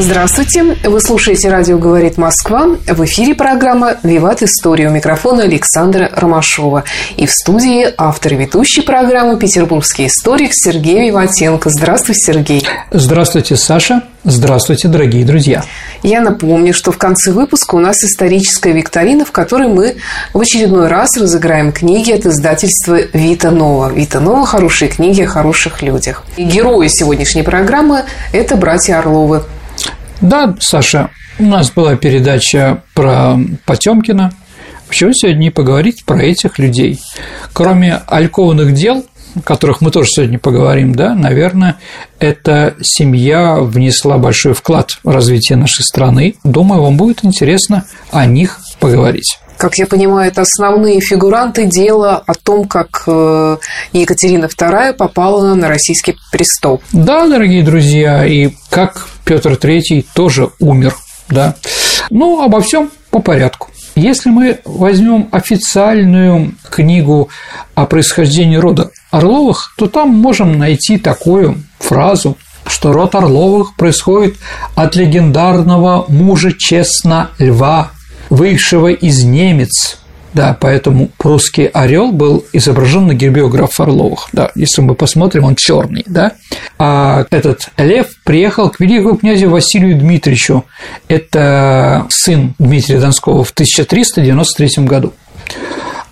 Здравствуйте! Вы слушаете «Радио говорит Москва». В эфире программа «Виват История». У микрофона Александра Ромашова. И в студии автор и ведущий программы петербургский историк Сергей Виватенко. Здравствуй, Сергей! Здравствуйте, Саша! Здравствуйте, дорогие друзья! Я напомню, что в конце выпуска у нас историческая викторина, в которой мы в очередной раз разыграем книги от издательства «Вита Нова». «Вита Нова» – хорошие книги о хороших людях. И герои сегодняшней программы – это братья Орловы – да, Саша, у нас была передача про Потемкина. Почему сегодня не поговорить про этих людей? Кроме алькованных дел, о которых мы тоже сегодня поговорим, да, наверное, эта семья внесла большой вклад в развитие нашей страны. Думаю, вам будет интересно о них поговорить как я понимаю, это основные фигуранты дела о том, как э, Екатерина II попала на российский престол. Да, дорогие друзья, и как Петр III тоже умер, да. Ну, обо всем по порядку. Если мы возьмем официальную книгу о происхождении рода Орловых, то там можем найти такую фразу, что род Орловых происходит от легендарного мужа честно Льва вышедшего из немец. Да, поэтому прусский орел был изображен на гербе у графа Орловых. Да, если мы посмотрим, он черный, да. А этот лев приехал к великому князю Василию Дмитриевичу. Это сын Дмитрия Донского в 1393 году.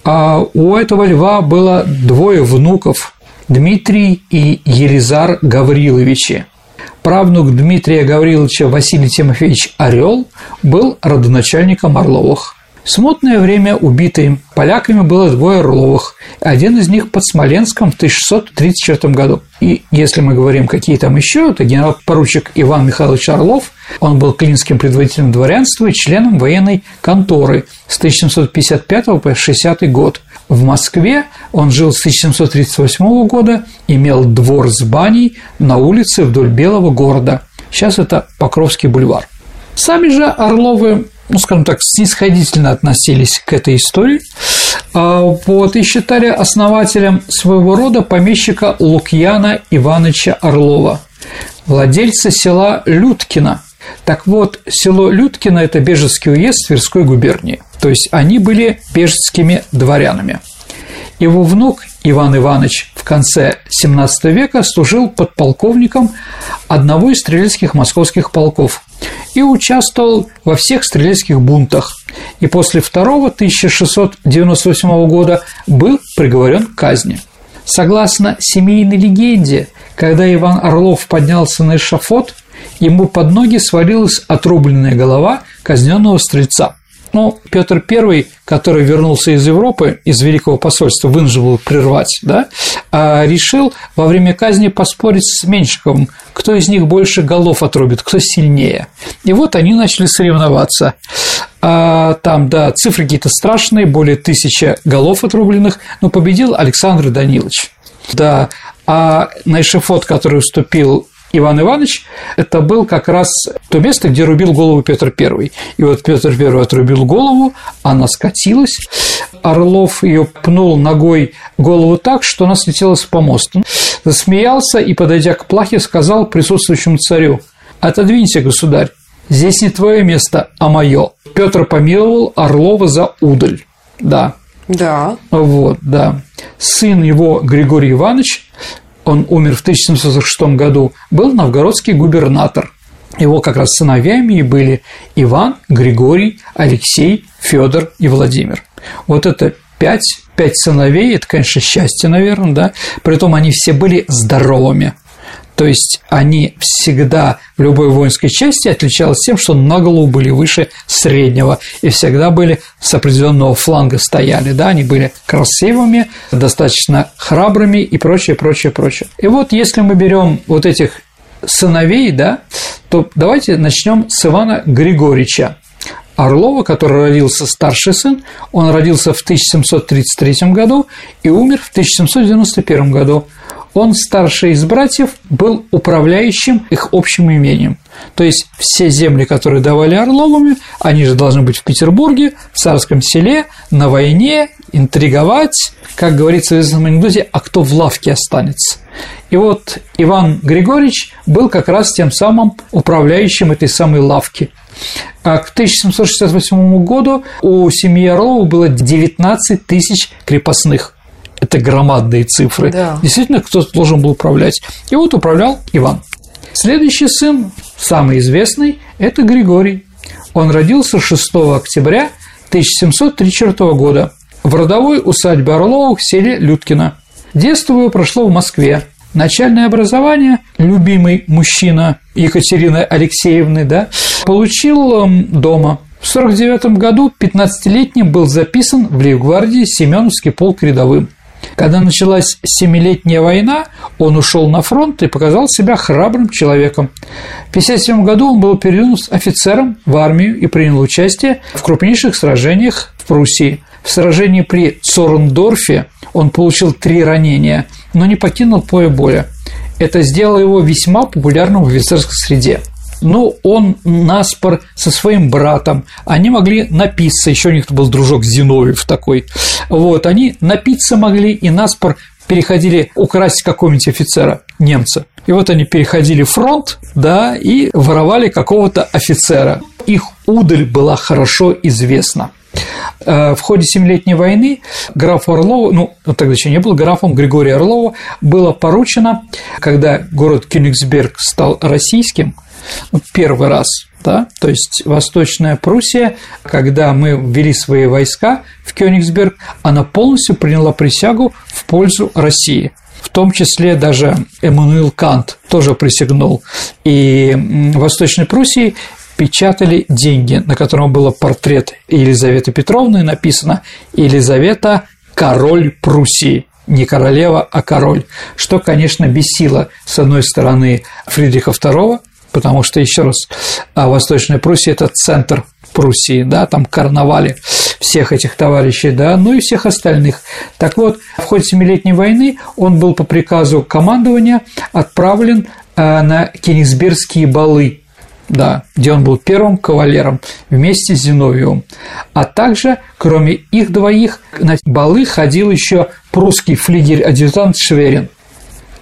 А у этого льва было двое внуков Дмитрий и Елизар Гавриловичи правнук Дмитрия Гавриловича Василий Тимофеевич Орел был родоначальником Орловых. Смутное время убитым поляками было двое Орловых, один из них под Смоленском в 1634 году. И если мы говорим, какие там еще, то генерал-поручик Иван Михайлович Орлов, он был клинским предводителем дворянства и членом военной конторы с 1755 по 60 год. В Москве он жил с 1738 года, имел двор с баней на улице вдоль Белого города. Сейчас это Покровский бульвар. Сами же Орловы, ну, скажем так, снисходительно относились к этой истории, а, вот, и считали основателем своего рода помещика Лукьяна Ивановича Орлова, владельца села Людкино. Так вот, село Людкино – это Бежецкий уезд Тверской губернии. То есть они были бежецкими дворянами. Его внук Иван Иванович в конце XVII века служил подполковником одного из стрелецких московских полков и участвовал во всех стрелецких бунтах. И после второго 1698 года был приговорен к казни. Согласно семейной легенде, когда Иван Орлов поднялся на эшафот, ему под ноги свалилась отрубленная голова казненного стрельца – ну, Петр I, который вернулся из Европы, из Великого посольства, вынужден был прервать, да, а решил во время казни поспорить с Меньшиковым, кто из них больше голов отрубит, кто сильнее. И вот они начали соревноваться. А там, да, цифры какие-то страшные, более тысячи голов отрубленных, но победил Александр Данилович. Да, а на эшефот, который уступил Иван Иванович, это был как раз то место, где рубил голову Петр I. И вот Петр I отрубил голову, она скатилась, Орлов ее пнул ногой голову так, что она слетела с помоста. Засмеялся и, подойдя к плахе, сказал присутствующему царю «Отодвинься, государь, здесь не твое место, а мое». Петр помиловал Орлова за удаль. Да, да. Вот, да. Сын его, Григорий Иванович, он умер в 1746 году, был новгородский губернатор. Его как раз сыновьями и были Иван, Григорий, Алексей, Федор и Владимир. Вот это пять, пять сыновей, это, конечно, счастье, наверное, да. Притом они все были здоровыми. То есть они всегда в любой воинской части отличались тем, что на голову были выше среднего и всегда были с определенного фланга стояли, да, они были красивыми, достаточно храбрыми и прочее, прочее, прочее. И вот если мы берем вот этих сыновей, да, то давайте начнем с Ивана Григорьевича. Орлова, который родился старший сын, он родился в 1733 году и умер в 1791 году. Он старший из братьев был управляющим их общим имением. То есть все земли, которые давали Орловыми, они же должны быть в Петербурге, в царском селе, на войне, интриговать, как говорится в известном анекдоте, а кто в лавке останется. И вот Иван Григорьевич был как раз тем самым управляющим этой самой лавки. А к 1768 году у семьи Орлова было 19 тысяч крепостных. Это громадные цифры. Да. Действительно, кто-то должен был управлять. И вот управлял Иван. Следующий сын, самый известный, это Григорий. Он родился 6 октября 1734 года в родовой усадьбе Орловых в селе Людкино. Детство его прошло в Москве. Начальное образование любимый мужчина Екатерины Алексеевны да, получил эм, дома. В 1949 году 15-летним был записан в Лейбгвардии Семеновский полк рядовым. Когда началась Семилетняя война, он ушел на фронт и показал себя храбрым человеком. В 1957 году он был переведен офицером в армию и принял участие в крупнейших сражениях в Пруссии. В сражении при Цорндорфе он получил три ранения, но не покинул поле боя. Это сделало его весьма популярным в офицерской среде ну, он наспор со своим братом, они могли напиться, еще у них был дружок Зиновьев такой, вот, они напиться могли и наспор переходили украсть какого-нибудь офицера, немца. И вот они переходили фронт, да, и воровали какого-то офицера. Их удаль была хорошо известна. Э, в ходе Семилетней войны графу Орлову, ну, тогда еще не был графом Григория Орлова, было поручено, когда город Кёнигсберг стал российским, первый раз, да, то есть Восточная Пруссия, когда мы ввели свои войска в Кёнигсберг, она полностью приняла присягу в пользу России. В том числе даже Эммануил Кант тоже присягнул. И в Восточной Пруссии печатали деньги, на котором был портрет Елизаветы Петровны, написано «Елизавета – король Пруссии» не королева, а король, что, конечно, бесило, с одной стороны, Фридриха II, потому что, еще раз, а Восточная Пруссия – это центр Пруссии, да, там карнавали всех этих товарищей, да, ну и всех остальных. Так вот, в ходе Семилетней войны он был по приказу командования отправлен э, на Кенигсбергские балы, да, где он был первым кавалером вместе с Зиновьевым. А также, кроме их двоих, на балы ходил еще прусский флигель-адъютант Шверин.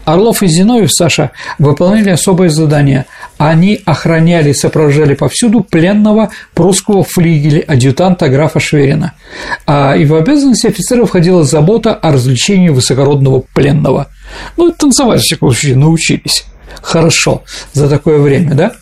Орлов и Зиновьев, Саша, выполняли особое задание. Они охраняли и сопровождали повсюду пленного прусского флигеля адъютанта графа Шверина. А и в обязанности офицеров входила забота о развлечении высокородного пленного. Ну, танцевать, в всяком случае, научились хорошо за такое время, да?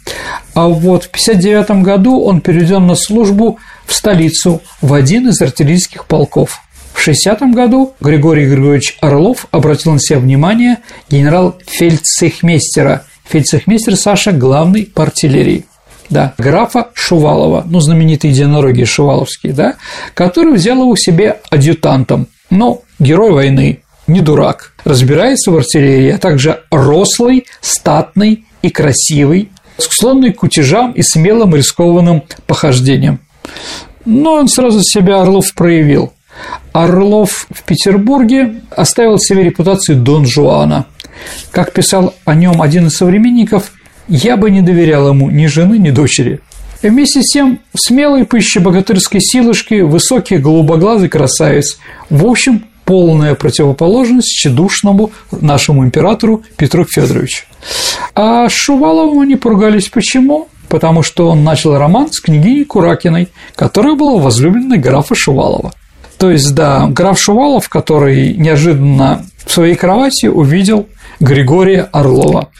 А вот в 1959 году он переведен на службу в столицу в один из артиллерийских полков – в 60 году Григорий Григорьевич Орлов обратил на себя внимание генерал-фельдцехмейстера. Фельдцехмейстер Саша – главный по артиллерии да, графа Шувалова, ну, знаменитые единороги шуваловские, да, который взял его себе адъютантом. Ну, герой войны, не дурак, разбирается в артиллерии, а также рослый, статный и красивый, склонный к утяжам и смелым рискованным похождениям. Но он сразу себя Орлов проявил. Орлов в Петербурге оставил себе репутацию Дон Жуана. Как писал о нем один из современников, я бы не доверял ему ни жены, ни дочери. И вместе с тем смелый, пыще богатырской силушки, высокий голубоглазый красавец, в общем, полная противоположность тщедушному нашему императору Петру Федоровичу. А Шуваловым они поругались почему? Потому что он начал роман с княгиней Куракиной, которая была возлюбленной графа Шувалова. То есть, да, граф Шувалов, который неожиданно в своей кровати увидел Григория Орлова.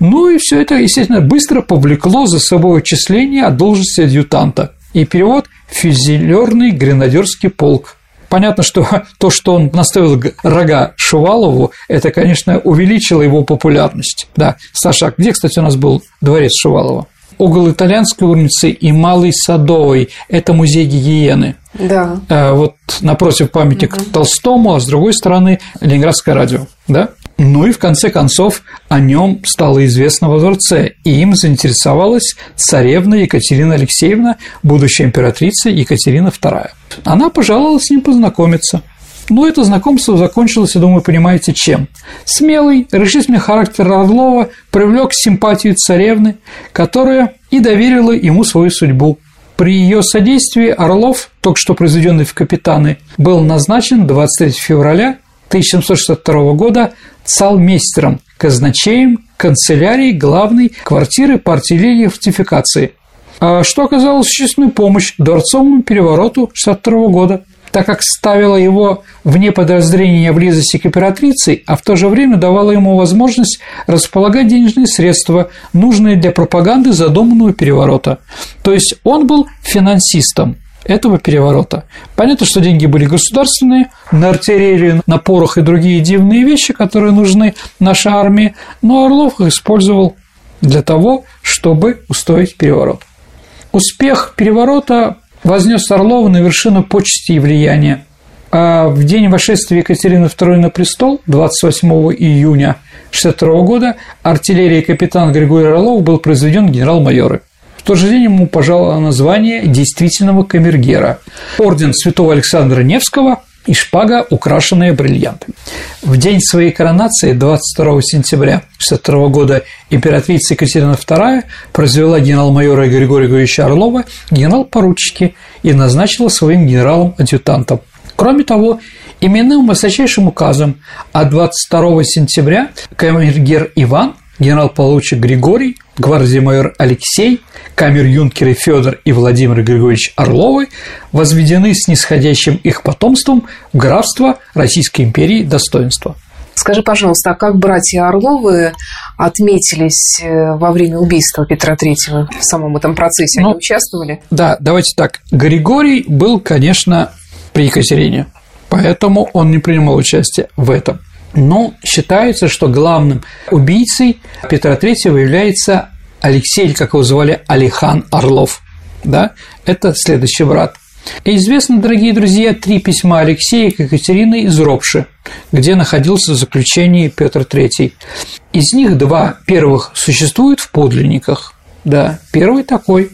Ну и все это, естественно, быстро повлекло за собой отчисление от должности адъютанта и перевод фюзелерный гренадерский полк. Понятно, что то, что он наставил рога Шувалову, это, конечно, увеличило его популярность. Да, Саша, где, кстати, у нас был дворец Шувалова? Угол Итальянской улицы и Малый Садовый – это музей гигиены. Да. А, вот напротив памятник угу. Толстому, а с другой стороны Ленинградское радио, да? Ну и в конце концов о нем стало известно во дворце, и им заинтересовалась царевна Екатерина Алексеевна, будущая императрица Екатерина II. Она пожаловала с ним познакомиться. Но это знакомство закончилось, я думаю, понимаете, чем. Смелый, решительный характер Орлова привлек симпатию царевны, которая и доверила ему свою судьбу. При ее содействии Орлов, только что произведенный в капитаны, был назначен 23 февраля 1762 года цалмейстером, казначеем канцелярии главной квартиры по артиллерии фортификации, а что оказалось существенную помощь дворцовому перевороту 62 года так как ставила его вне подозрения близости к императрице, а в то же время давала ему возможность располагать денежные средства, нужные для пропаганды задуманного переворота. То есть он был финансистом этого переворота. Понятно, что деньги были государственные, на артиллерию, на порох и другие дивные вещи, которые нужны нашей армии, но Орлов их использовал для того, чтобы устроить переворот. Успех переворота вознес Орлова на вершину почести и влияния. А в день вошествия Екатерины II на престол, 28 июня 1962 года, артиллерия капитан Григорий Орлов был произведен генерал-майоры. В тот же день ему пожаловало название действительного камергера, орден святого Александра Невского и шпага, украшенная бриллиантами. В день своей коронации, 22 сентября 1962 года, императрица Екатерина II произвела генерал-майора Григория Григорьевича Орлова генерал-поручики и назначила своим генералом-адъютантом. Кроме того, именным высочайшим указом от 22 сентября камергер Иван генерал-получик Григорий, гвардии-майор Алексей, камер-юнкеры Федор и Владимир Григорьевич Орловы возведены с нисходящим их потомством в графство Российской империи достоинства. Скажи, пожалуйста, а как братья Орловы отметились э, во время убийства Петра Третьего в самом этом процессе? Они ну, участвовали? Да, давайте так. Григорий был, конечно, при Екатерине, поэтому он не принимал участие в этом. Но считается, что главным убийцей Петра III является Алексей, как его звали, Алихан Орлов. Да? Это следующий брат. И известны, дорогие друзья, три письма Алексея к Екатерине из Ропши, где находился в заключении Петр III. Из них два первых существуют в подлинниках. Да, первый такой.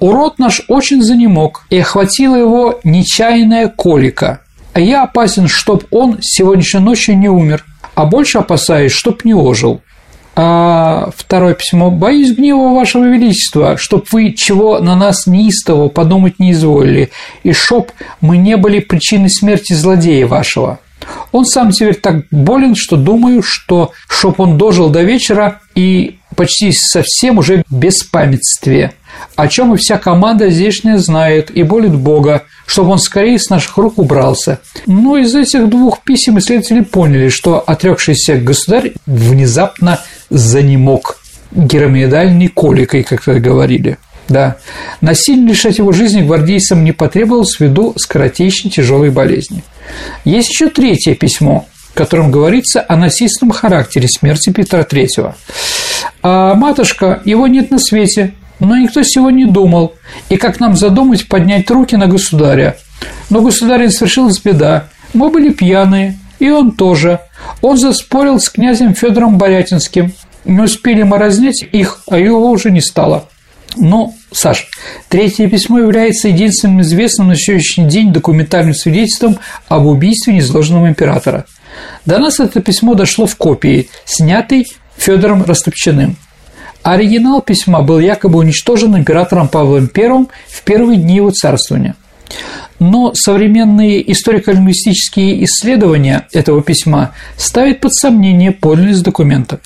«Урод наш очень занемог, и охватила его нечаянная колика, я опасен, чтоб он сегодняшней ночью не умер, а больше опасаюсь, чтоб не ожил. А второе письмо. «Боюсь гнева вашего величества, чтоб вы чего на нас неистово подумать не изволили, и чтоб мы не были причиной смерти злодея вашего. Он сам теперь так болен, что думаю, что чтоб он дожил до вечера и почти совсем уже без памятствия, о чем и вся команда здешняя знает и болит Бога, чтобы он скорее с наших рук убрался. Но из этих двух писем исследователи поняли, что отрекшийся государь внезапно занемог геромиедальной коликой, как вы говорили. Да. Насильно лишать его жизни гвардейцам не потребовалось ввиду скоротечной тяжелой болезни. Есть еще третье письмо, в котором говорится о насильственном характере смерти Петра III. А матушка, его нет на свете, но никто сегодня не думал, и как нам задумать поднять руки на государя. Но государин совершилась беда, мы были пьяные, и он тоже. Он заспорил с князем Федором Борятинским. Не успели мы разнять их, а его уже не стало. Но, Саш, третье письмо является единственным известным на сегодняшний день документальным свидетельством об убийстве незложенного императора. До нас это письмо дошло в копии, снятой Федором Растопчиным. Оригинал письма был якобы уничтожен императором Павлом I в первые дни его царствования. Но современные историко-лингвистические исследования этого письма ставят под сомнение подлинность документа.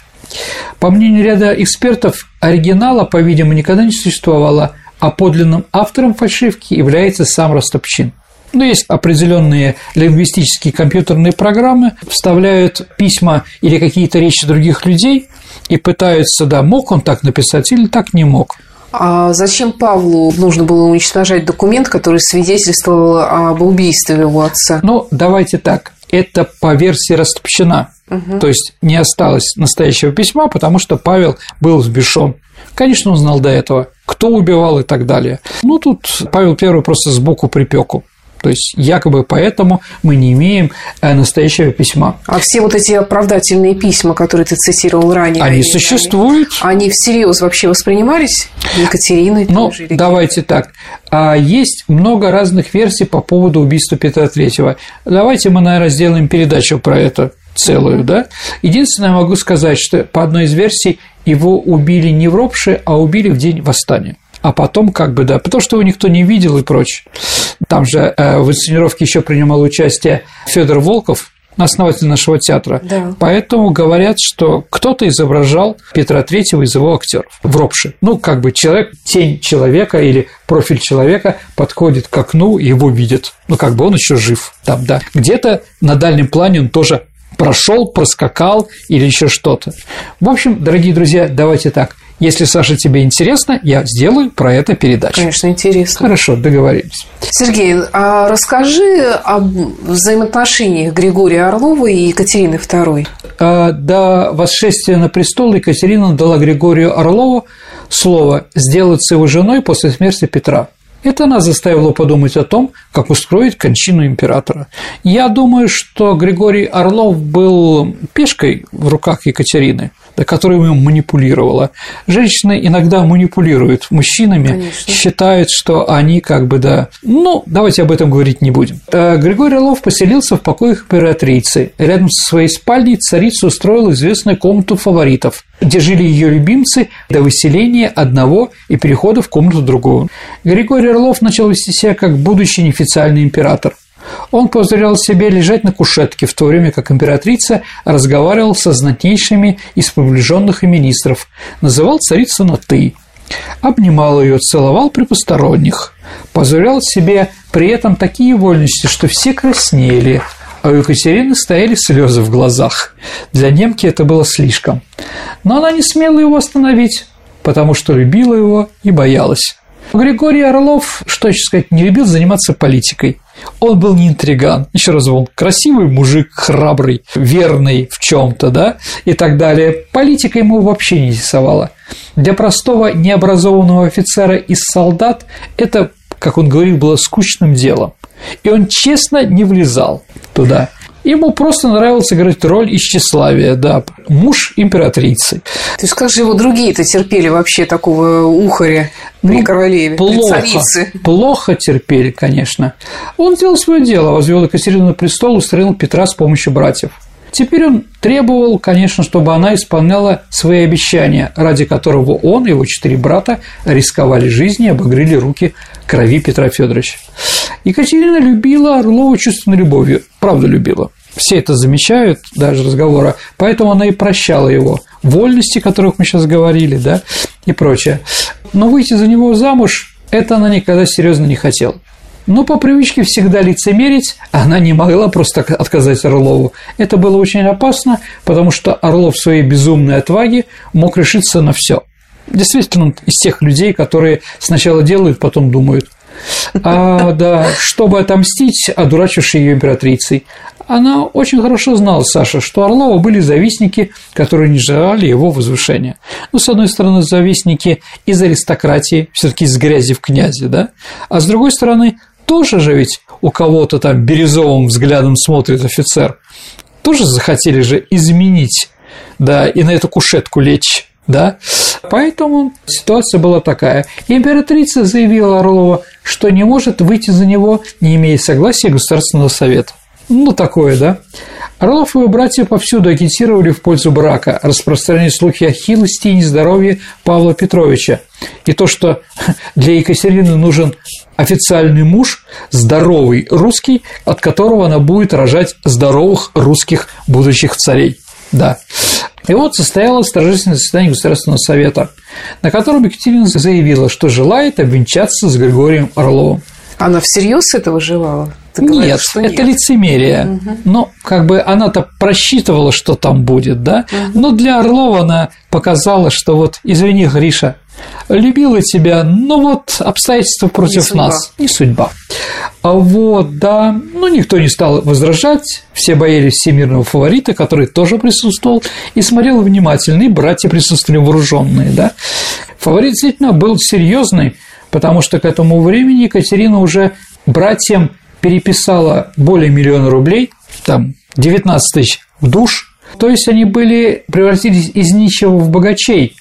По мнению ряда экспертов, оригинала, по-видимому, никогда не существовало, а подлинным автором фальшивки является сам Растопчин. Но есть определенные лингвистические компьютерные программы, вставляют письма или какие-то речи других людей и пытаются, да, мог он так написать или так не мог. А зачем Павлу нужно было уничтожать документ, который свидетельствовал об убийстве его отца? Ну, давайте так. Это по версии Растопчина. Угу. То есть не осталось настоящего письма, потому что Павел был взбешен. Конечно, он знал до этого, кто убивал и так далее. Ну, тут Павел I просто сбоку припеку. То есть якобы поэтому мы не имеем э, настоящего письма. А все вот эти оправдательные письма, которые ты цитировал ранее, они, они существуют. Они всерьез вообще воспринимались Екатериной? Ну, давайте так. А есть много разных версий по поводу убийства Петра Третьего. Давайте мы, наверное, сделаем передачу про это целую, да? Единственное, я могу сказать, что по одной из версий его убили не в Ропше, а убили в день восстания а потом как бы, да, потому что его никто не видел и прочее. Там же э, в инсценировке еще принимал участие Федор Волков, основатель нашего театра. Да. Поэтому говорят, что кто-то изображал Петра Третьего из его актеров в ропше. Ну, как бы человек, тень человека или профиль человека подходит к окну, и его видят. Ну, как бы он еще жив там, да. Где-то на дальнем плане он тоже прошел, проскакал или еще что-то. В общем, дорогие друзья, давайте так. Если, Саша, тебе интересно, я сделаю про это передачу. Конечно, интересно. Хорошо, договорились. Сергей, а расскажи об взаимоотношениях Григория Орлова и Екатерины II. А, до восшествия на престол Екатерина дала Григорию Орлову слово сделаться его женой после смерти Петра. Это нас заставило подумать о том, как устроить кончину императора. Я думаю, что Григорий Орлов был пешкой в руках Екатерины – которой манипулировала. Женщины иногда манипулируют мужчинами, Конечно. считают, что они как бы, да... Ну, давайте об этом говорить не будем. Э, Григорий Орлов поселился в покоях императрицы. Рядом со своей спальней царица устроила известную комнату фаворитов, где жили ее любимцы до выселения одного и перехода в комнату другого. Григорий Орлов начал вести себя как будущий неофициальный император – он позволял себе лежать на кушетке, в то время как императрица разговаривал со знатнейшими из приближенных и министров, называл царицу на «ты», обнимал ее, целовал при посторонних, позволял себе при этом такие вольности, что все краснели, а у Екатерины стояли слезы в глазах. Для немки это было слишком. Но она не смела его остановить, потому что любила его и боялась. Григорий Орлов, что еще сказать, не любил заниматься политикой. Он был не интриган, еще раз, он красивый мужик, храбрый, верный в чем-то, да, и так далее. Политика ему вообще не интересовала. Для простого необразованного офицера из солдат это, как он говорил, было скучным делом. И он честно не влезал туда. Ему просто нравилось играть роль из тщеславия, да, муж императрицы. То есть как же его другие-то терпели вообще такого ухаря при ну, королеве, плохо, при царице? Плохо терпели, конечно. Он сделал свое дело, возвел Екатерину на престол, устранил Петра с помощью братьев. Теперь он требовал, конечно, чтобы она исполняла свои обещания, ради которого он и его четыре брата рисковали жизнью и обогрели руки крови Петра Федоровича. Екатерина любила Орлова чувственной любовью, правда любила. Все это замечают, даже разговора, поэтому она и прощала его. Вольности, о которых мы сейчас говорили, да, и прочее. Но выйти за него замуж это она никогда серьезно не хотела. Но по привычке всегда лицемерить она не могла просто отказать Орлову. Это было очень опасно, потому что Орлов в своей безумной отваге мог решиться на все. Действительно, из тех людей, которые сначала делают, потом думают. А, да, чтобы отомстить, одурачившей ее императрицей. Она очень хорошо знала, Саша, что Орлова были завистники, которые не желали его возвышения. Ну, с одной стороны, завистники из аристократии, все таки из грязи в князе, да? А с другой стороны, тоже же ведь у кого-то там бирюзовым взглядом смотрит офицер, тоже захотели же изменить, да, и на эту кушетку лечь, да. Поэтому ситуация была такая. Императрица заявила Орлова, что не может выйти за него, не имея согласия Государственного совета. Ну, такое, да. Орлов и его братья повсюду агитировали в пользу брака, распространяя слухи о хилости и нездоровье Павла Петровича. И то, что для Екатерины нужен официальный муж, здоровый русский, от которого она будет рожать здоровых русских будущих царей. Да. И вот состоялось торжественное заседание Государственного совета, на котором Екатерина заявила, что желает обвенчаться с Григорием Орловым. Она всерьез этого желала? Ты нет, что это нет. лицемерие. Угу. Но как бы она-то просчитывала, что там будет, да? Угу. Но для Орлова она показала, что вот, извини, Гриша, любила тебя, но вот обстоятельства против не нас, не судьба. А вот, да, ну никто не стал возражать, все боялись всемирного фаворита, который тоже присутствовал и смотрел внимательно, и братья присутствовали вооруженные, да. Фаворит действительно был серьезный, потому что к этому времени Екатерина уже братьям переписала более миллиона рублей, там 19 тысяч в душ, то есть они были, превратились из нищего в богачей,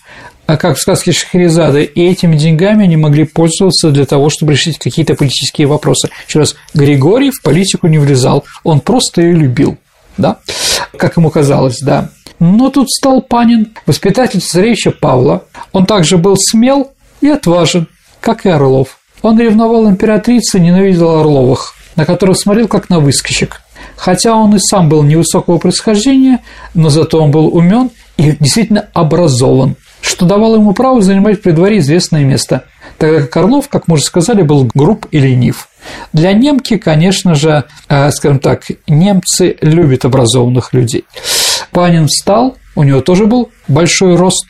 а как в сказке Шахерезады, и этими деньгами они могли пользоваться для того, чтобы решить какие-то политические вопросы. Еще раз, Григорий в политику не влезал, он просто ее любил, да, как ему казалось, да. Но тут стал Панин, воспитатель царевича Павла. Он также был смел и отважен, как и Орлов. Он ревновал императрицы, ненавидел Орловых, на которых смотрел как на выскочек. Хотя он и сам был невысокого происхождения, но зато он был умен и действительно образован, что давало ему право занимать при дворе известное место, тогда как Орлов, как мы уже сказали, был груб и ленив. Для немки, конечно же, э, скажем так, немцы любят образованных людей. Панин встал, у него тоже был большой рост,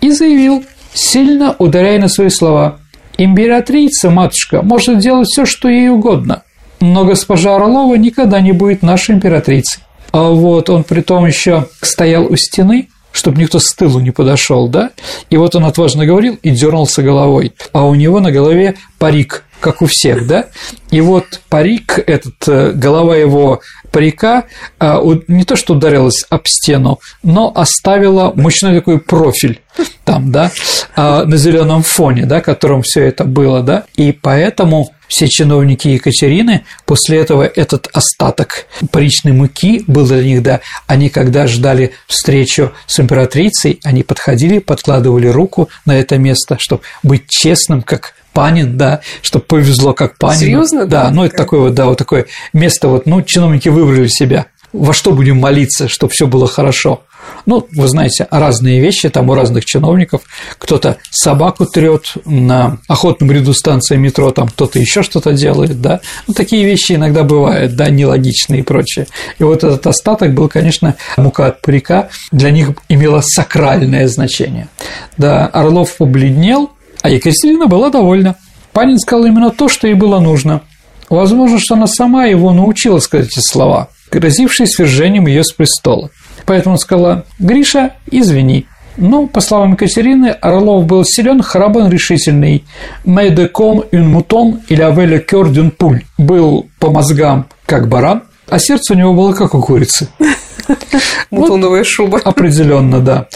и заявил, сильно ударяя на свои слова, «Императрица, матушка, может делать все, что ей угодно, но госпожа Орлова никогда не будет нашей императрицей». А вот он при том еще стоял у стены, чтобы никто с тылу не подошел, да? И вот он отважно говорил и дернулся головой, а у него на голове парик, как у всех, да? И вот парик, этот, э, голова его парика а, не то что ударилась об стену, но оставила мощный такой профиль там, да, а, на зеленом фоне, да, которым все это было, да, и поэтому все чиновники Екатерины после этого этот остаток паричной муки был для них, да, они когда ждали встречу с императрицей, они подходили, подкладывали руку на это место, чтобы быть честным, как Панин, да, чтобы повезло как Панин. Серьезно? Да, ну это такое вот, да, вот такое место, вот, ну, чиновники выбрали себя. Во что будем молиться, чтобы все было хорошо? Ну, вы знаете, разные вещи там у разных чиновников. Кто-то собаку трет на охотном ряду станции метро, там кто-то еще что-то делает, да. Ну, такие вещи иногда бывают, да, нелогичные и прочее. И вот этот остаток был, конечно, мука от парика, для них имела сакральное значение. Да, Орлов побледнел, а Екатерина была довольна. Панин сказал именно то, что ей было нужно. Возможно, что она сама его научила сказать эти слова, грозившие свержением ее с престола. Поэтому он сказала «Гриша, извини». Ну, по словам Екатерины, Орлов был силен, храбр, решительный. «Mais de comme un mouton, il avait le cœur d'une poule». Был по мозгам, как баран, а сердце у него было как у курицы. Мутоновая шуба. Определенно, да.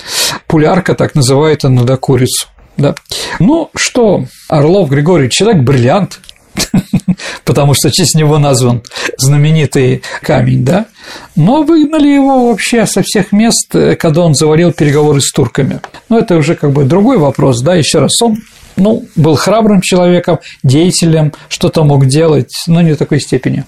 Пулярка так называет иногда курицу. Да. Ну что, Орлов Григорий, человек-бриллиант, потому что честь него назван знаменитый камень, да, но выгнали его вообще со всех мест, когда он заварил переговоры с турками. Но это уже как бы другой вопрос, да, еще раз, он ну, был храбрым человеком, деятелем, что-то мог делать, но не в такой степени.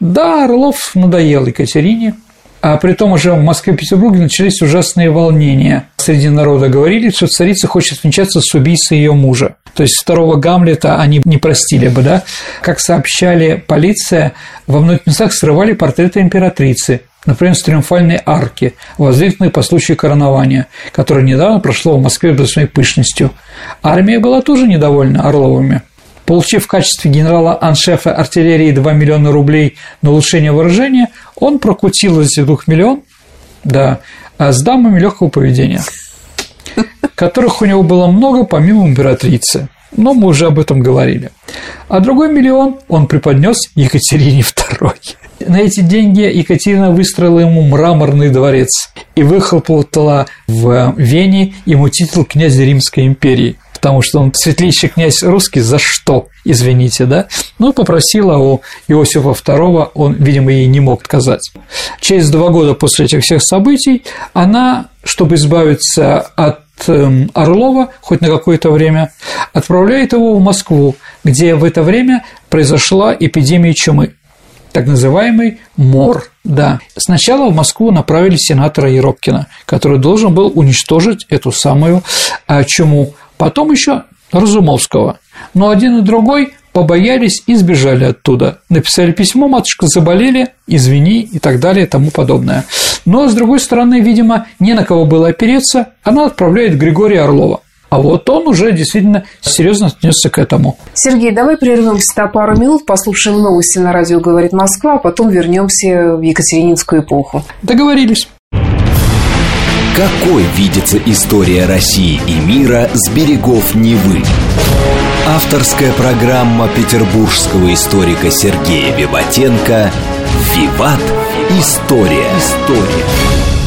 Да, Орлов надоел Екатерине, а при том уже в Москве и Петербурге начались ужасные волнения. Среди народа говорили, что царица хочет венчаться с убийцей ее мужа. То есть второго Гамлета они не простили бы, да? Как сообщали полиция, во многих местах срывали портреты императрицы, например, с триумфальной арки, воздвигнутой по случаю коронования, которое недавно прошло в Москве до своей пышностью. Армия была тоже недовольна Орловыми. Получив в качестве генерала-аншефа артиллерии 2 миллиона рублей на улучшение вооружения, он прокутил этих 2 миллион, да, а с дамами легкого поведения, которых у него было много помимо императрицы. Но мы уже об этом говорили. А другой миллион он преподнес Екатерине II. На эти деньги Екатерина выстроила ему мраморный дворец и выхлопотала в Вене ему титул князя Римской империи – потому что он светлейший князь русский, за что, извините, да? Ну, попросила у Иосифа II, он, видимо, ей не мог отказать. Через два года после этих всех событий она, чтобы избавиться от эм, Орлова хоть на какое-то время, отправляет его в Москву, где в это время произошла эпидемия чумы так называемый МОР. Да. Сначала в Москву направили сенатора Еропкина, который должен был уничтожить эту самую а, чуму. Потом еще Разумовского. Но один и другой побоялись и сбежали оттуда. Написали письмо, матушка, заболели, извини и так далее и тому подобное. Но, с другой стороны, видимо, не на кого было опереться, она отправляет Григория Орлова. А вот он уже действительно серьезно отнесся к этому. Сергей, давай прервемся на пару минут, послушаем новости на радио «Говорит Москва», а потом вернемся в Екатерининскую эпоху. Договорились. Какой видится история России и мира с берегов Невы? Авторская программа петербургского историка Сергея Виватенко «Виват. История». История.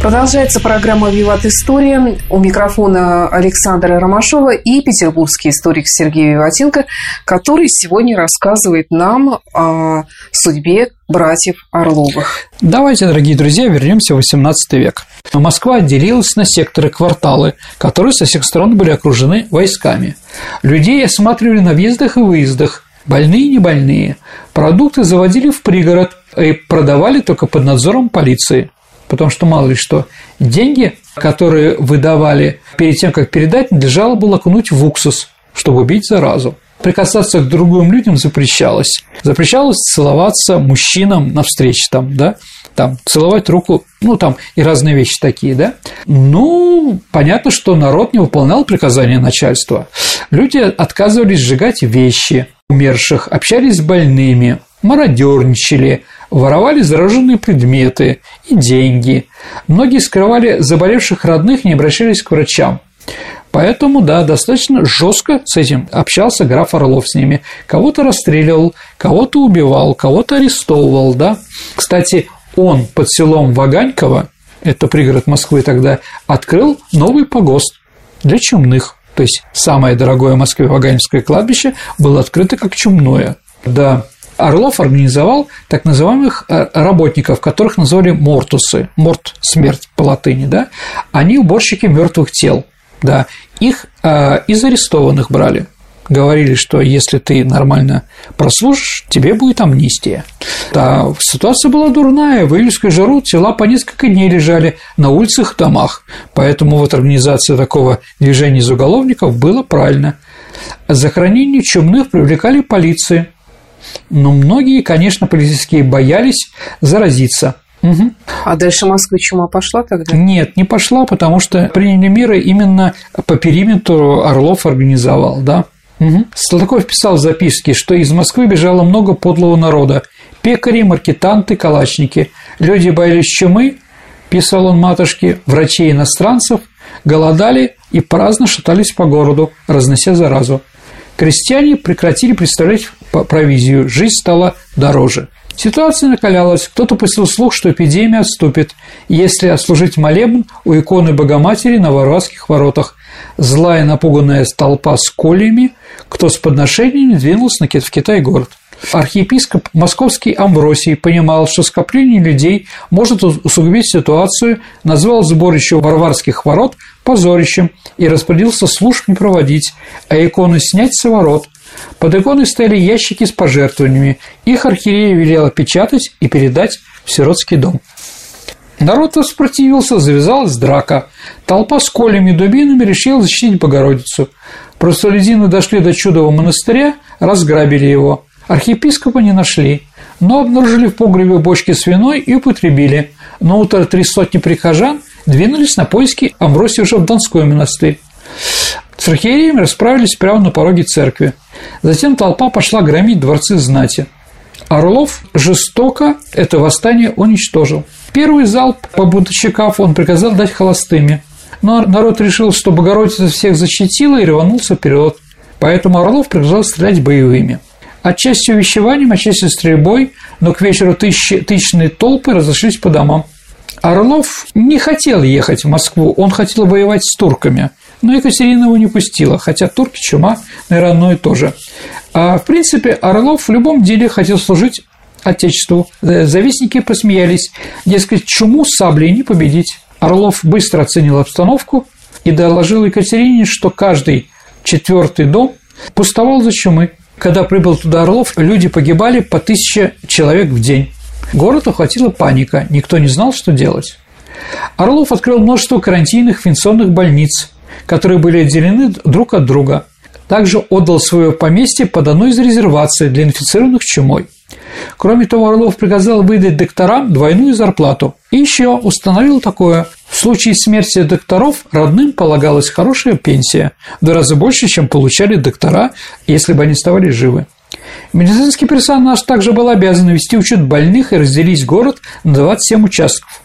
Продолжается программа «Виват История». У микрофона Александра Ромашова и петербургский историк Сергей Виватенко, который сегодня рассказывает нам о судьбе братьев Орловых. Давайте, дорогие друзья, вернемся в XVIII век. Москва отделилась на секторы кварталы, которые со всех сторон были окружены войсками. Людей осматривали на въездах и выездах, больные и небольные. Продукты заводили в пригород и продавали только под надзором полиции потому что мало ли что. Деньги, которые выдавали перед тем, как передать, надлежало было окунуть в уксус, чтобы убить заразу. Прикасаться к другим людям запрещалось. Запрещалось целоваться мужчинам на встрече там, да, там, целовать руку, ну, там, и разные вещи такие, да. Ну, понятно, что народ не выполнял приказания начальства. Люди отказывались сжигать вещи умерших, общались с больными, мародерничали, воровали зараженные предметы и деньги. Многие скрывали заболевших родных, не обращались к врачам. Поэтому, да, достаточно жестко с этим общался граф Орлов с ними. Кого-то расстреливал, кого-то убивал, кого-то арестовывал, да. Кстати, он под селом Ваганьково, это пригород Москвы тогда, открыл новый погост для чумных. То есть самое дорогое в Москве Ваганьковское кладбище было открыто как чумное. Да, Орлов организовал так называемых э, работников, которых называли мортусы, морт – смерть по латыни, да, они уборщики мертвых тел, да, их э, из арестованных брали, говорили, что если ты нормально прослужишь, тебе будет амнистия. Да, ситуация была дурная, в июльскую жару тела по несколько дней лежали на улицах и домах, поэтому вот организация такого движения из уголовников было правильно. За хранение чумных привлекали полиции – но многие, конечно, полицейские боялись заразиться. Угу. А дальше Москвы чума пошла тогда? Нет, не пошла, потому что приняли меры именно по периметру Орлов организовал, да. Угу. Салтыков писал в записке, что из Москвы бежало много подлого народа. Пекари, маркетанты, калачники. Люди боялись чумы, писал он матушке, врачей иностранцев, голодали и праздно шатались по городу, разнося заразу. Крестьяне прекратили представлять провизию, жизнь стала дороже. Ситуация накалялась, кто-то пустил слух, что эпидемия отступит, если отслужить молебн у иконы Богоматери на Варварских воротах. Злая напуганная толпа с кольями, кто с подношениями двинулся в Китай город. Архиепископ Московский Амвросий понимал, что скопление людей может усугубить ситуацию, назвал сборище Варварских ворот позорищем и распорядился служб не проводить, а иконы снять с ворот. Под иконой стояли ящики с пожертвованиями, их архиерея велела печатать и передать в сиротский дом. Народ воспротивился, завязалась драка. Толпа с колями и дубинами решила защитить Богородицу. Простолюдины дошли до чудового монастыря, разграбили его. Архиепископа не нашли, но обнаружили в погребе бочки с виной и употребили. На утро три сотни прихожан двинулись на поиски Амбросия уже в Донской монастырь. С архиереями расправились прямо на пороге церкви. Затем толпа пошла громить дворцы знати. Орлов жестоко это восстание уничтожил. Первый залп по бунтовщиков он приказал дать холостыми. Но народ решил, что Богородица всех защитила и рванулся вперед. Поэтому Орлов приказал стрелять боевыми. Отчасти увещеванием, отчасти стрельбой, но к вечеру тысячи, тысячные толпы разошлись по домам. Орлов не хотел ехать в Москву, он хотел воевать с турками, но Екатерина его не пустила, хотя турки, чума, наверное, одно и то же. А, в принципе, Орлов в любом деле хотел служить Отечеству. Завистники посмеялись, дескать, чуму саблей не победить. Орлов быстро оценил обстановку и доложил Екатерине, что каждый четвертый дом пустовал за чумы. Когда прибыл туда Орлов, люди погибали по тысяче человек в день. Город охватила паника, никто не знал, что делать. Орлов открыл множество карантинных инфекционных больниц, которые были отделены друг от друга. Также отдал свое поместье под одну из резерваций для инфицированных чумой. Кроме того, Орлов приказал выдать докторам двойную зарплату. И еще установил такое. Случае смерти докторов родным полагалась хорошая пенсия, в два раза больше, чем получали доктора, если бы они оставались живы. Медицинский персонаж также был обязан вести учет больных и разделить город на 27 участков.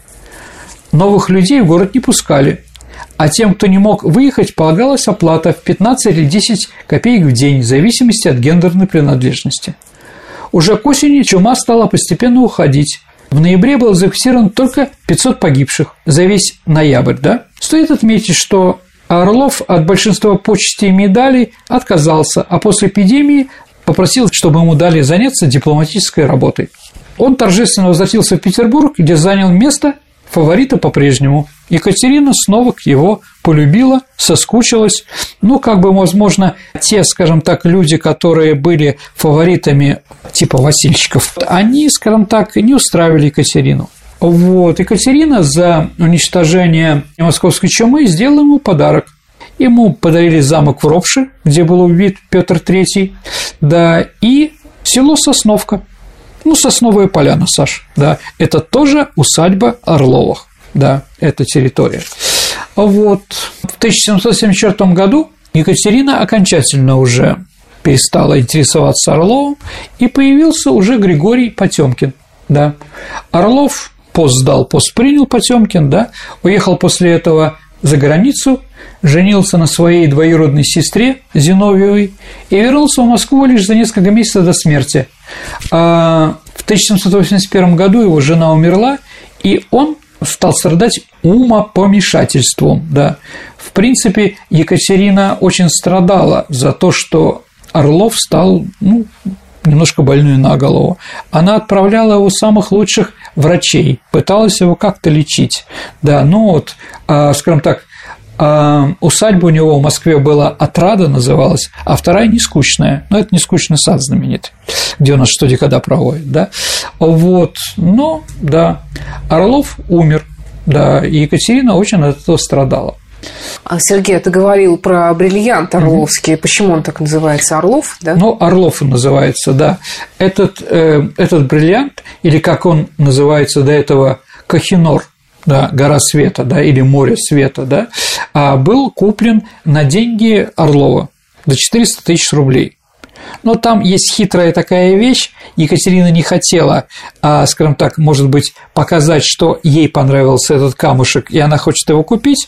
Новых людей в город не пускали. а тем, кто не мог выехать, полагалась оплата в 15 или 10 копеек в день, в зависимости от гендерной принадлежности. Уже к осени чума стала постепенно уходить. В ноябре было зафиксировано только 500 погибших за весь ноябрь. Да? Стоит отметить, что Орлов от большинства почестей и медалей отказался, а после эпидемии попросил, чтобы ему дали заняться дипломатической работой. Он торжественно возвратился в Петербург, где занял место фаворита по-прежнему. Екатерина снова к его полюбила, соскучилась. Ну, как бы, возможно, те, скажем так, люди, которые были фаворитами типа Васильчиков, они, скажем так, не устраивали Екатерину. Вот, Екатерина за уничтожение московской чумы сделала ему подарок. Ему подарили замок в Ропше, где был убит Петр III, да, и село Сосновка – ну, Сосновая поляна, Саш, да, это тоже усадьба Орловых, да, это территория. Вот, в 1774 году Екатерина окончательно уже перестала интересоваться Орловым, и появился уже Григорий Потемкин, да. Орлов пост сдал, пост принял Потемкин, да, уехал после этого за границу, женился на своей двоюродной сестре Зиновьевой и вернулся в Москву лишь за несколько месяцев до смерти. А в 1781 году его жена умерла, и он стал страдать умопомешательством. Да. В принципе, Екатерина очень страдала за то, что Орлов стал ну, немножко больной на голову. Она отправляла его самых лучших врачей, пыталась его как-то лечить. Да, ну вот, а, скажем так, усадьба у него в Москве была Отрада называлась, а вторая не скучная. Ну, это не скучный сад знаменитый, где у нас что когда проводят, да. Вот, но, да, Орлов умер, да, и Екатерина очень от этого страдала. А, Сергей, ты говорил про бриллиант Орловский. Угу. Почему он так называется? Орлов, да? Ну, Орлов он называется, да. Этот, э, этот бриллиант, или как он называется до этого, Кахинор – да, гора света, да, или море света, да, а был куплен на деньги Орлова за 400 тысяч рублей. Но там есть хитрая такая вещь. Екатерина не хотела, а, скажем так, может быть, показать, что ей понравился этот камушек, и она хочет его купить.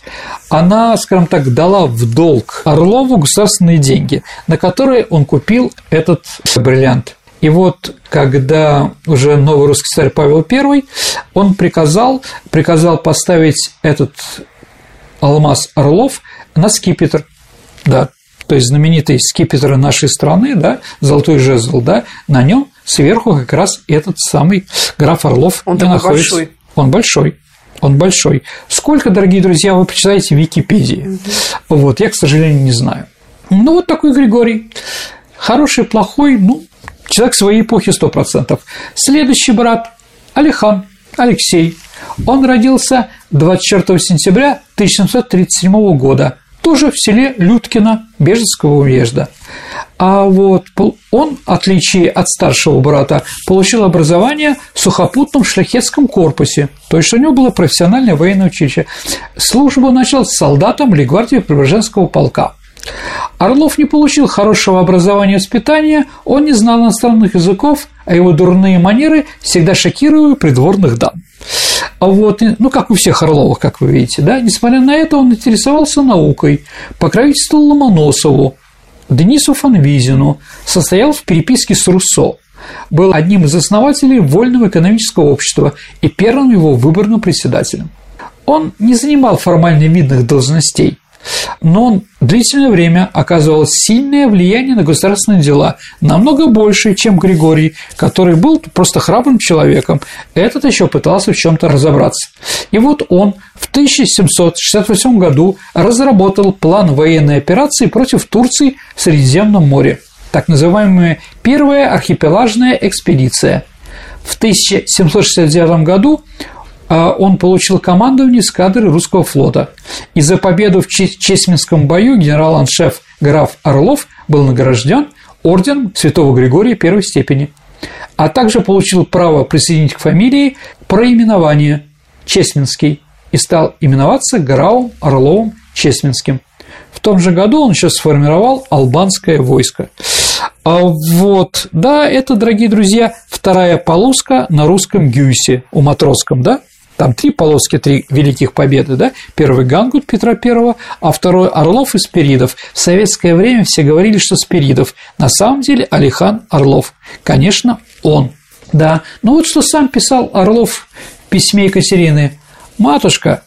Она, скажем так, дала в долг Орлову государственные деньги, на которые он купил этот бриллиант. И вот когда уже новый русский царь Павел I, он приказал, приказал поставить этот алмаз Орлов на скипетр, да, то есть знаменитый скипетр нашей страны, да, золотой жезл, да, на нем сверху как раз этот самый граф Орлов Он такой находится. большой. Он большой. Он большой. Сколько, дорогие друзья, вы почитаете в Википедии? Угу. Вот, я, к сожалению, не знаю. Ну, вот такой Григорий. Хороший, плохой, ну, Человек своей эпохи 100%. Следующий брат – Алихан, Алексей. Он родился 24 сентября 1737 года, тоже в селе Людкино Бежецкого уезда. А вот он, в отличие от старшего брата, получил образование в сухопутном шляхетском корпусе, то есть у него было профессиональное военное училище. Службу начал с солдатом Легвардии Преображенского полка. Орлов не получил хорошего образования и воспитания, он не знал иностранных языков, а его дурные манеры всегда шокировали придворных дам. Вот, ну, как у всех Орловых, как вы видите, да, несмотря на это, он интересовался наукой, покровительствовал Ломоносову, Денису Фанвизину, состоял в переписке с Руссо, был одним из основателей Вольного экономического общества и первым его выборным председателем. Он не занимал формально видных должностей – но он длительное время оказывал сильное влияние на государственные дела, намного больше, чем Григорий, который был просто храбрым человеком. Этот еще пытался в чем-то разобраться. И вот он в 1768 году разработал план военной операции против Турции в Средиземном море, так называемая первая архипелагная экспедиция. В 1769 году он получил командование эскадры русского флота. И за победу в Чесменском бою генерал-аншеф граф Орлов был награжден орден Святого Григория первой степени, а также получил право присоединить к фамилии проименование Чесменский и стал именоваться Графом Орловым Чесменским. В том же году он еще сформировал албанское войско. А вот, да, это, дорогие друзья, вторая полоска на русском гюйсе, у матросском, да? Там три полоски, три великих победы, да? Первый Гангут Петра I, а второй Орлов и Спиридов. В советское время все говорили, что Спиридов. На самом деле Алихан Орлов. Конечно, он. Да. Ну вот что сам писал Орлов в письме Екатерины. «Матушка,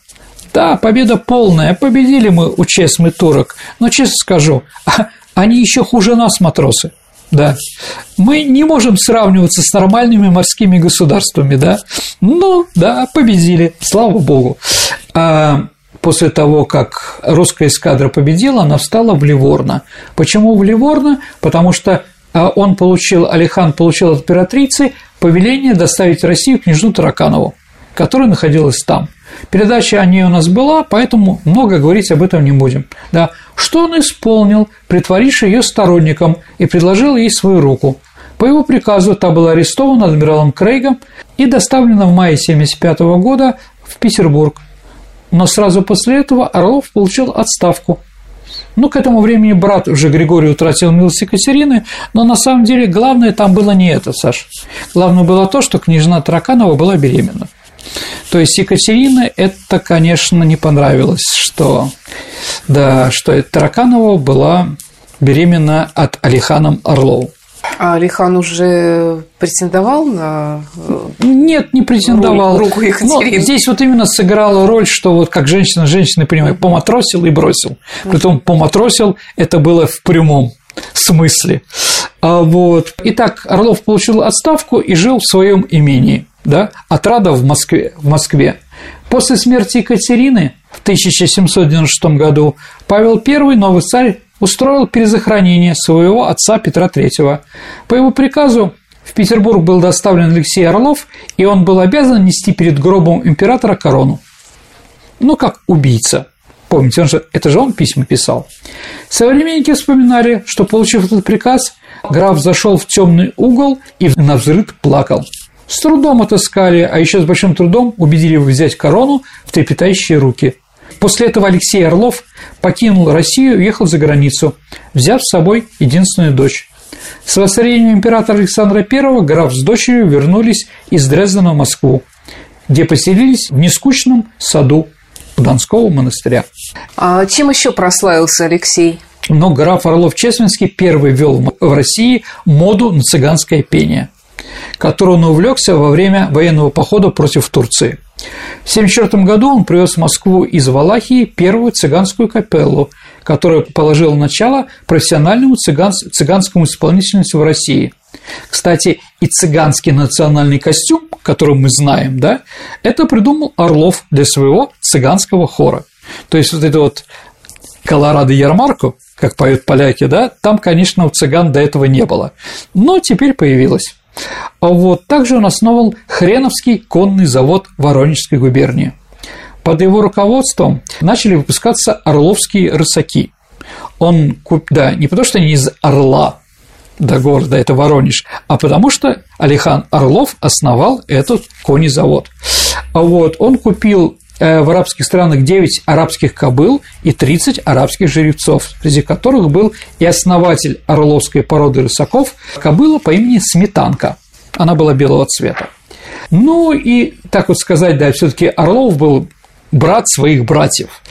да, победа полная, победили мы у Чесмы турок, но, честно скажу, они еще хуже нас, матросы. Да. Мы не можем сравниваться с нормальными морскими государствами, да. Ну, да, победили, слава богу. А после того, как русская эскадра победила, она встала в Ливорно. Почему в Ливорно? Потому что а, он получил, Алихан получил от императрицы повеление доставить в Россию княжну Тараканову, которая находилась там – Передача о ней у нас была, поэтому много говорить об этом не будем. Да. Что он исполнил, притворившись ее сторонником, и предложил ей свою руку. По его приказу та была арестована адмиралом Крейгом и доставлена в мае 1975 года в Петербург. Но сразу после этого Орлов получил отставку. Ну, к этому времени брат уже Григорий утратил милость Екатерины, но на самом деле главное там было не это, Саш. Главное было то, что княжна Тараканова была беременна. То есть Екатерине это, конечно, не понравилось, что, да, что Тараканова была беременна от Алиханом Орловым. А Алихан уже претендовал на э, Нет, не претендовал. руку Екатерины. Но здесь вот именно сыграла роль, что вот как женщина, женщина, понимает, поматросил и бросил. Притом поматросил это было в прямом смысле. А вот. Итак, Орлов получил отставку и жил в своем имении да, отрада в Москве, в Москве. После смерти Екатерины в 1796 году Павел I, новый царь, устроил перезахоронение своего отца Петра III. По его приказу в Петербург был доставлен Алексей Орлов, и он был обязан нести перед гробом императора корону. Ну, как убийца. Помните, он же, это же он письма писал. Современники вспоминали, что, получив этот приказ, граф зашел в темный угол и на взрыв плакал. С трудом отыскали, а еще с большим трудом убедили его взять корону в трепетающие руки. После этого Алексей Орлов покинул Россию и уехал за границу, взяв с собой единственную дочь. С воцарением императора Александра I граф с дочерью вернулись из Дрездена в Москву, где поселились в нескучном саду Донского монастыря. А чем еще прославился Алексей? Но граф Орлов-Чесменский первый ввел в России моду на цыганское пение – которой он увлекся во время военного похода против Турции. В 1974 году он привез в Москву из Валахии первую цыганскую капеллу, которая положила начало профессиональному цыган... цыганскому исполнительству в России. Кстати, и цыганский национальный костюм, который мы знаем, да, это придумал Орлов для своего цыганского хора. То есть вот это вот Колорадо Ярмарку, как поют поляки, да, там, конечно, у цыган до этого не было, но теперь появилось. А вот также он основал Хреновский конный завод Воронежской губернии. Под его руководством начали выпускаться орловские рысаки. Он, да, не потому что они из Орла, до города, это Воронеж, а потому что Алихан Орлов основал этот конезавод. А вот он купил в арабских странах 9 арабских кобыл и 30 арабских жеребцов, среди которых был и основатель орловской породы рысаков, кобыла по имени Сметанка – она была белого цвета. Ну и, так вот сказать, да, все таки Орлов был брат своих братьев.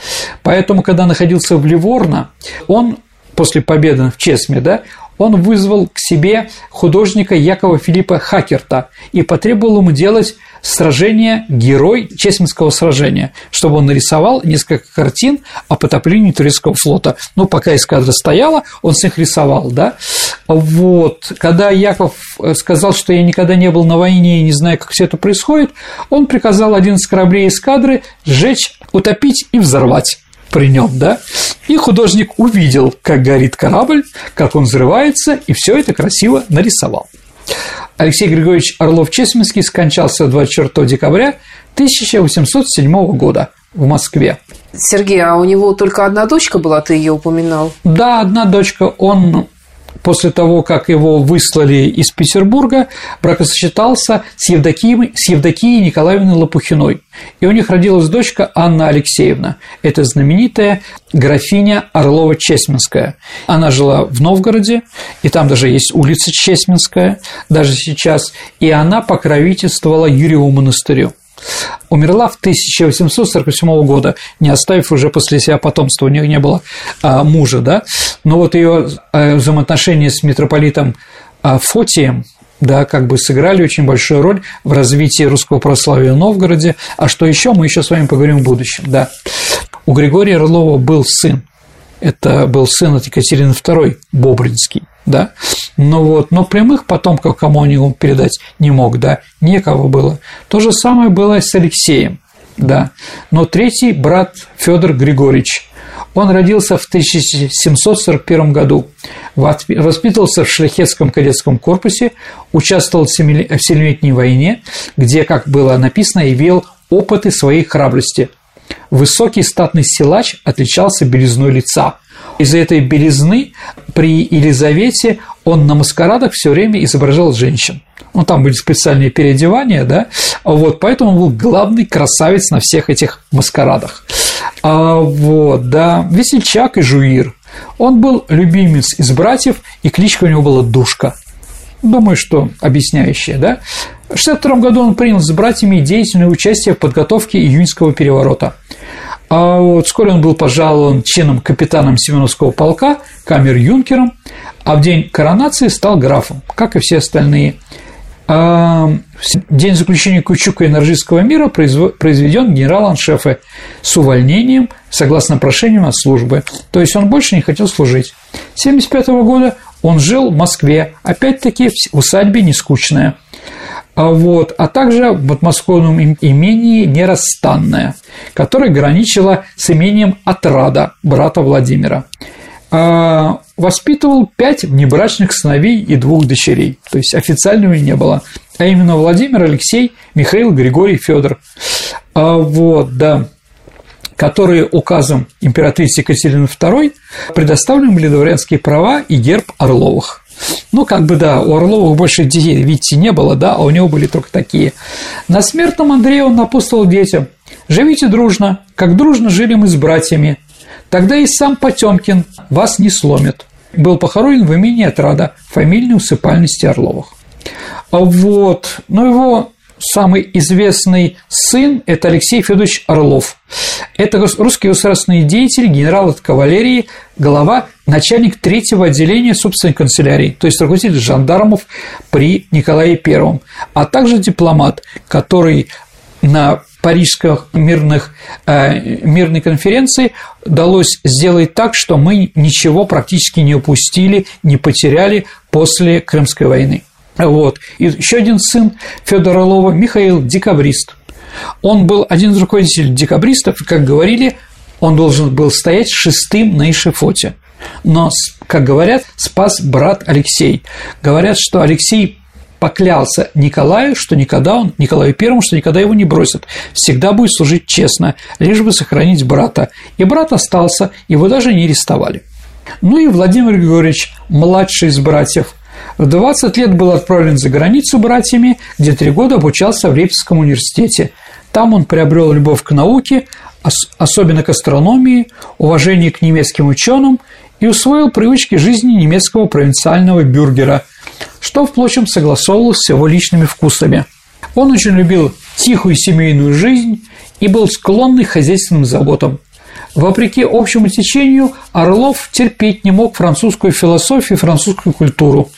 Поэтому, когда находился в Ливорно, он после победы в Чесме, да, он вызвал к себе художника Якова Филиппа Хакерта и потребовал ему делать сражение «Герой Чесменского сражения», чтобы он нарисовал несколько картин о потоплении турецкого флота. Ну, пока эскадра стояла, он с них рисовал, да. Вот. Когда Яков э, сказал, что я никогда не был на войне и не знаю, как все это происходит, он приказал один из кораблей эскадры сжечь, утопить и взорвать при нем, да, и художник увидел, как горит корабль, как он взрывается, и все это красиво нарисовал. Алексей Григорьевич Орлов-Чесменский скончался 24 декабря 1807 года в Москве. Сергей, а у него только одна дочка была, ты ее упоминал? Да, одна дочка. Он после того, как его выслали из Петербурга, бракосочетался с Евдокией, с Евдокией Николаевной Лопухиной. И у них родилась дочка Анна Алексеевна. Это знаменитая графиня Орлова-Чесменская. Она жила в Новгороде, и там даже есть улица Чесменская, даже сейчас. И она покровительствовала Юрьеву монастырю. Умерла в 1847 года, не оставив уже после себя потомства, у нее не было а, мужа, да, но вот ее а, взаимоотношения с митрополитом а, Фотием, да, как бы сыграли очень большую роль в развитии русского православия в Новгороде. А что еще, мы еще с вами поговорим в будущем, да. У Григория Орлова был сын, это был сын от Екатерины II, Бобринский, да, но вот, но прямых потомков, кому он передать не мог, да, некого было. То же самое было с Алексеем, да, но третий брат Федор Григорьевич, он родился в 1741 году, воспитывался в шляхетском кадетском корпусе, участвовал в Семилетней войне, где, как было написано, имел опыты своей храбрости. Высокий статный силач отличался белизной лица. Из-за этой белизны при Елизавете он на маскарадах все время изображал женщин. Ну, там были специальные переодевания, да, вот, поэтому он был главный красавец на всех этих маскарадах. А, вот, да, весельчак и жуир. Он был любимец из братьев, и кличка у него была Душка. Думаю, что объясняющая, да? В 1962 году он принял с братьями деятельное участие в подготовке июньского переворота. А вот вскоре он был пожалован чином капитаном Семеновского полка, камер-юнкером, а в день коронации стал графом, как и все остальные. А день заключения Кучука и Норжийского мира произведен генерал-аншефе с увольнением согласно прошению от службы. То есть он больше не хотел служить. С 1975 года он жил в Москве, опять-таки в усадьбе нескучная. А вот, а также в подмосковном имении Нерастанное, которое граничило с имением Отрада, брата Владимира. А, воспитывал пять внебрачных сыновей и двух дочерей, то есть официального не было, а именно Владимир, Алексей, Михаил, Григорий, Федор. А, вот, да которые указом императрицы Екатерины II предоставлены были дворянские права и герб Орловых. Ну, как бы, да, у Орловых больше детей, видите, не было, да, а у него были только такие. На смертном Андрея он напутствовал детям. «Живите дружно, как дружно жили мы с братьями. Тогда и сам Потемкин вас не сломит». Был похоронен в имении Отрада, фамильной усыпальности Орловых. А вот, ну, его самый известный сын – это Алексей Федорович Орлов. Это русский государственный деятель, генерал от кавалерии, глава, начальник третьего отделения собственной канцелярии, то есть руководитель жандармов при Николае Первом, а также дипломат, который на парижских мирных, э, мирной конференции удалось сделать так, что мы ничего практически не упустили, не потеряли после Крымской войны. Вот. И еще один сын Федора Орлова, Михаил Декабрист. Он был один из руководителей декабристов, и, как говорили, он должен был стоять шестым на эшифоте. Но, как говорят, спас брат Алексей. Говорят, что Алексей поклялся Николаю, что никогда он, Николаю Первому, что никогда его не бросит, всегда будет служить честно, лишь бы сохранить брата. И брат остался, его даже не арестовали. Ну и Владимир Григорьевич, младший из братьев, в 20 лет был отправлен за границу братьями, где три года обучался в Лейпцигском университете. Там он приобрел любовь к науке, особенно к астрономии, уважение к немецким ученым и усвоил привычки жизни немецкого провинциального бюргера, что, впрочем, согласовывалось с его личными вкусами. Он очень любил тихую семейную жизнь и был склонный к хозяйственным заботам. Вопреки общему течению, Орлов терпеть не мог французскую философию и французскую культуру,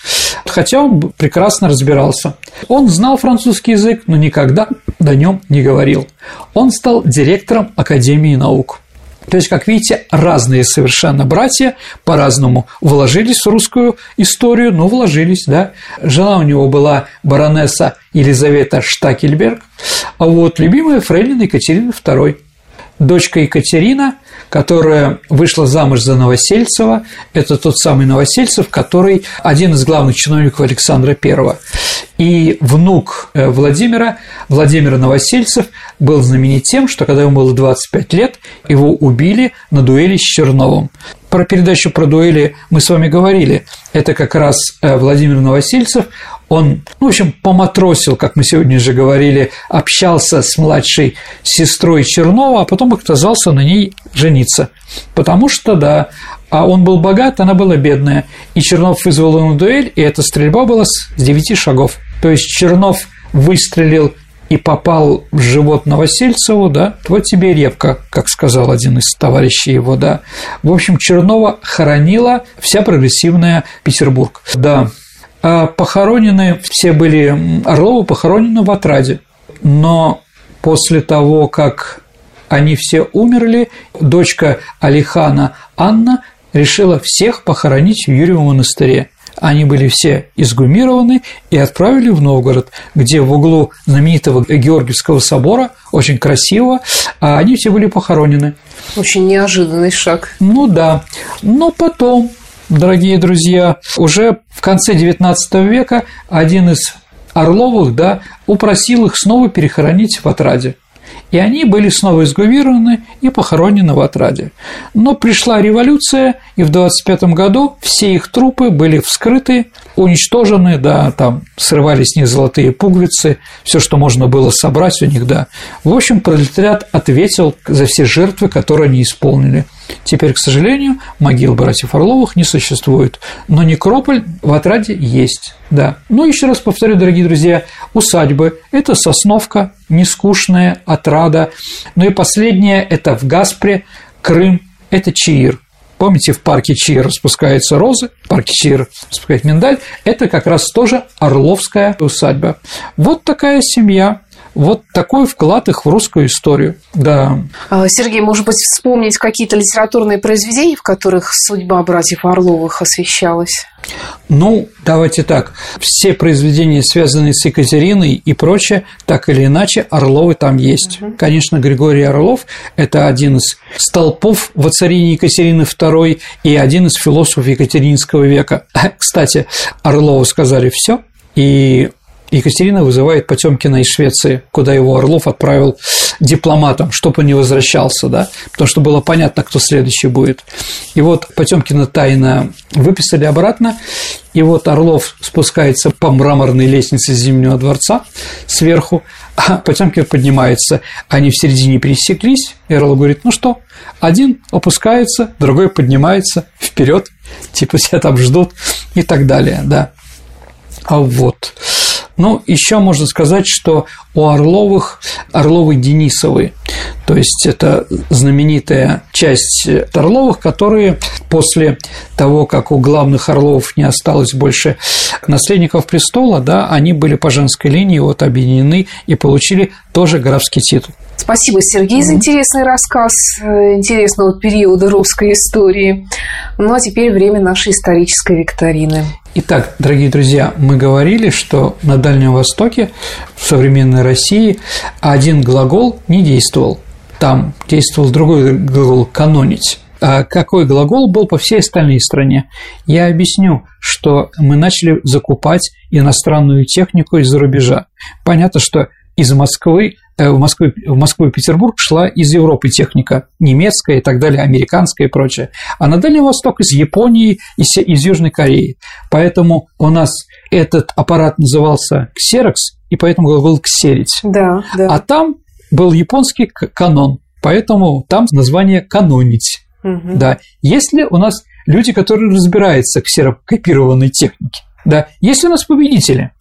хотя он прекрасно разбирался. Он знал французский язык, но никогда до нем не говорил. Он стал директором Академии наук. То есть, как видите, разные совершенно братья по-разному вложились в русскую историю, но вложились, да. Жена у него была баронесса Елизавета Штакельберг, а вот любимая фрейлина Екатерина II – дочка Екатерина, которая вышла замуж за Новосельцева. Это тот самый Новосельцев, который один из главных чиновников Александра I. И внук э, Владимира, Владимир Новосельцев, был знаменит тем, что когда ему было 25 лет, его убили на дуэли с Черновым. Про передачу про дуэли мы с вами говорили. Это как раз э, Владимир Новосельцев, он, ну, в общем, поматросил, как мы сегодня же говорили, общался с младшей сестрой Чернова, а потом отказался на ней жениться. Потому что, да, а он был богат, она была бедная. И Чернов вызвал на дуэль, и эта стрельба была с 9 шагов. То есть Чернов выстрелил и попал в живот Новосельцеву, да, вот тебе репка, как сказал один из товарищей его, да. В общем, Чернова хоронила вся прогрессивная Петербург, да. А похоронены, все были, Орловы похоронены в Отраде, но после того, как они все умерли, дочка Алихана Анна решила всех похоронить в Юрьевом монастыре. Они были все изгумированы и отправили в Новгород, где в углу знаменитого Георгиевского собора, очень красиво, а они все были похоронены. Очень неожиданный шаг. Ну да. Но потом, дорогие друзья, уже в конце XIX века один из Орловых, да, упросил их снова перехоронить в Отраде и они были снова изгумированы и похоронены в отраде. Но пришла революция, и в 25 году все их трупы были вскрыты, уничтожены, да, там срывали с них золотые пуговицы, все, что можно было собрать у них, да. В общем, пролетариат ответил за все жертвы, которые они исполнили. Теперь, к сожалению, могил братьев Орловых не существует, но некрополь в отраде есть, да. Ну, еще раз повторю, дорогие друзья, усадьбы – это Сосновка, нескучная отрада. Ну и последнее – это в Гаспре, Крым, это Чаир. Помните, в парке Чаир распускаются розы, в парке Чаир распускает миндаль. Это как раз тоже Орловская усадьба. Вот такая семья. Вот такой вклад их в русскую историю, да. А, Сергей, может быть, вспомнить какие-то литературные произведения, в которых судьба братьев Орловых освещалась? Ну, давайте так. Все произведения, связанные с Екатериной и прочее, так или иначе, Орловы там есть. Угу. Конечно, Григорий Орлов – это один из столпов воцарения Екатерины II и один из философов Екатеринского века. Кстати, Орлову сказали все, и Екатерина вызывает Потемкина из Швеции, куда его Орлов отправил дипломатом, чтобы он не возвращался, да, потому что было понятно, кто следующий будет. И вот Потемкина тайно выписали обратно, и вот Орлов спускается по мраморной лестнице Зимнего дворца сверху, а Потемкин поднимается. Они в середине пересеклись, и Орлов говорит, ну что, один опускается, другой поднимается вперед, типа себя там ждут и так далее, да. А вот. Ну, еще можно сказать, что у Орловых Орловы Денисовы, то есть это знаменитая часть Орловых, которые после того, как у главных Орловов не осталось больше наследников престола, да, они были по женской линии вот объединены и получили тоже графский титул. Спасибо, Сергей, за интересный рассказ э, интересного периода русской истории. Ну а теперь время нашей исторической викторины. Итак, дорогие друзья, мы говорили, что на Дальнем Востоке, в современной России, один глагол не действовал. Там действовал другой глагол «канонить». А какой глагол был по всей остальной стране? Я объясню, что мы начали закупать иностранную технику из-за рубежа. Понятно, что из Москвы Э, в Москву, в Москву и Петербург шла из Европы техника, немецкая и так далее, американская и прочее, а на Дальний Восток из Японии, из, из Южной Кореи. Поэтому у нас этот аппарат назывался ксерокс, и поэтому был ксерить. Да, да. А там был японский канон, поэтому там название канонить. Угу. Да. Есть ли у нас люди, которые разбираются в ксерокопированной технике? Да. Есть ли у нас победители?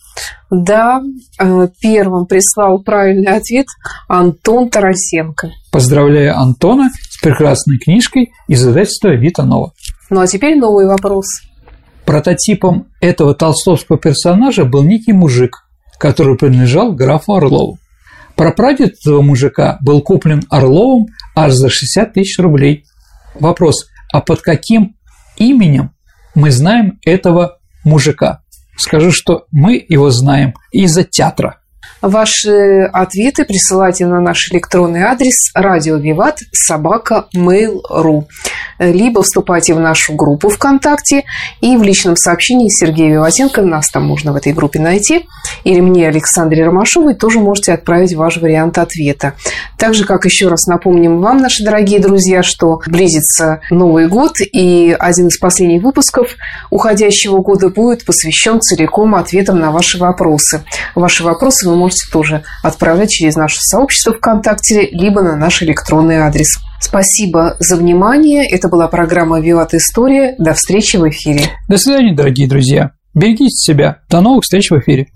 Да, э, первым прислал правильный ответ Антон Тарасенко. Поздравляю Антона с прекрасной книжкой из издательства Вита Нова. Ну а теперь новый вопрос. Прототипом этого толстовского персонажа был некий мужик, который принадлежал графу Орлову. Прапрадед этого мужика был куплен Орловым аж за 60 тысяч рублей. Вопрос, а под каким именем мы знаем этого мужика? Скажу, что мы его знаем из-за театра. Ваши ответы присылайте на наш электронный адрес радио Виват собака mail.ru либо вступайте в нашу группу ВКонтакте и в личном сообщении Сергея Виватенко, нас там можно в этой группе найти, или мне, Александре Ромашовой, тоже можете отправить ваш вариант ответа. Также, как еще раз напомним вам, наши дорогие друзья, что близится Новый год, и один из последних выпусков уходящего года будет посвящен целиком ответам на ваши вопросы. Ваши вопросы вы можете тоже отправлять через наше сообщество ВКонтакте, либо на наш электронный адрес. Спасибо за внимание. Это была программа «Виват История». До встречи в эфире. До свидания, дорогие друзья. Берегите себя. До новых встреч в эфире.